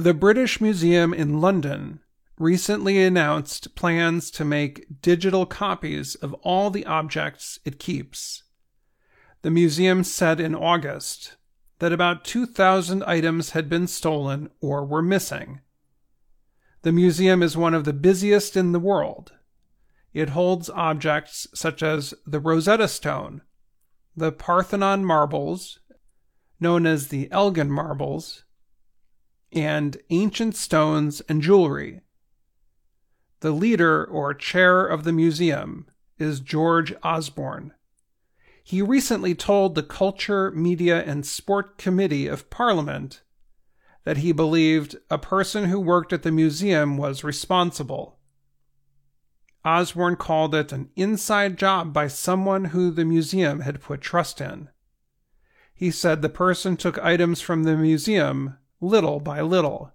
The British Museum in London recently announced plans to make digital copies of all the objects it keeps. The museum said in August that about 2,000 items had been stolen or were missing. The museum is one of the busiest in the world. It holds objects such as the Rosetta Stone, the Parthenon marbles, known as the Elgin marbles, and ancient stones and jewelry. The leader or chair of the museum is George Osborne. He recently told the Culture, Media, and Sport Committee of Parliament that he believed a person who worked at the museum was responsible. Osborne called it an inside job by someone who the museum had put trust in. He said the person took items from the museum little by little.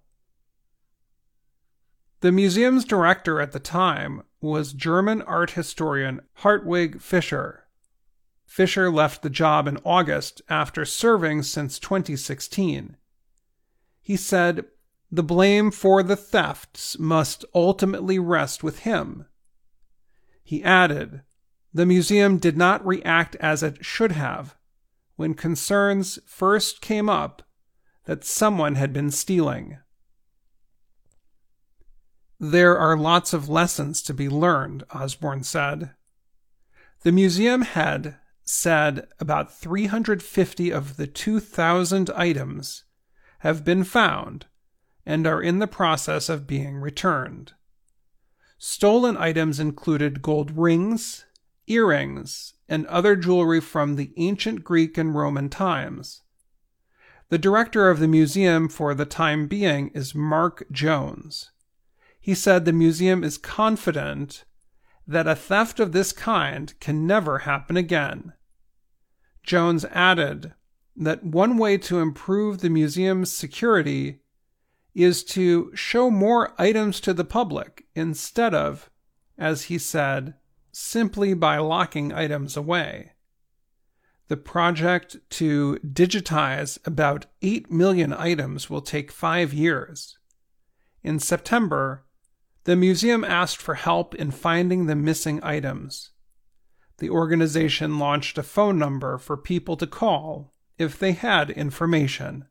The museum's director at the time was German art historian Hartwig Fischer. Fischer left the job in August after serving since 2016. He said, The blame for the thefts must ultimately rest with him. He added, The museum did not react as it should have when concerns first came up that someone had been stealing. There are lots of lessons to be learned, Osborne said. The museum had said about 350 of the 2,000 items have been found and are in the process of being returned. Stolen items included gold rings, earrings, and other jewelry from the ancient Greek and Roman times. The director of the museum for the time being is Mark Jones. He said the museum is confident that a theft of this kind can never happen again. Jones added that one way to improve the museum's security is to show more items to the public instead of, as he said, simply by locking items away. The project to digitize about 8 million items will take five years. In September, the museum asked for help in finding the missing items. The organization launched a phone number for people to call if they had information.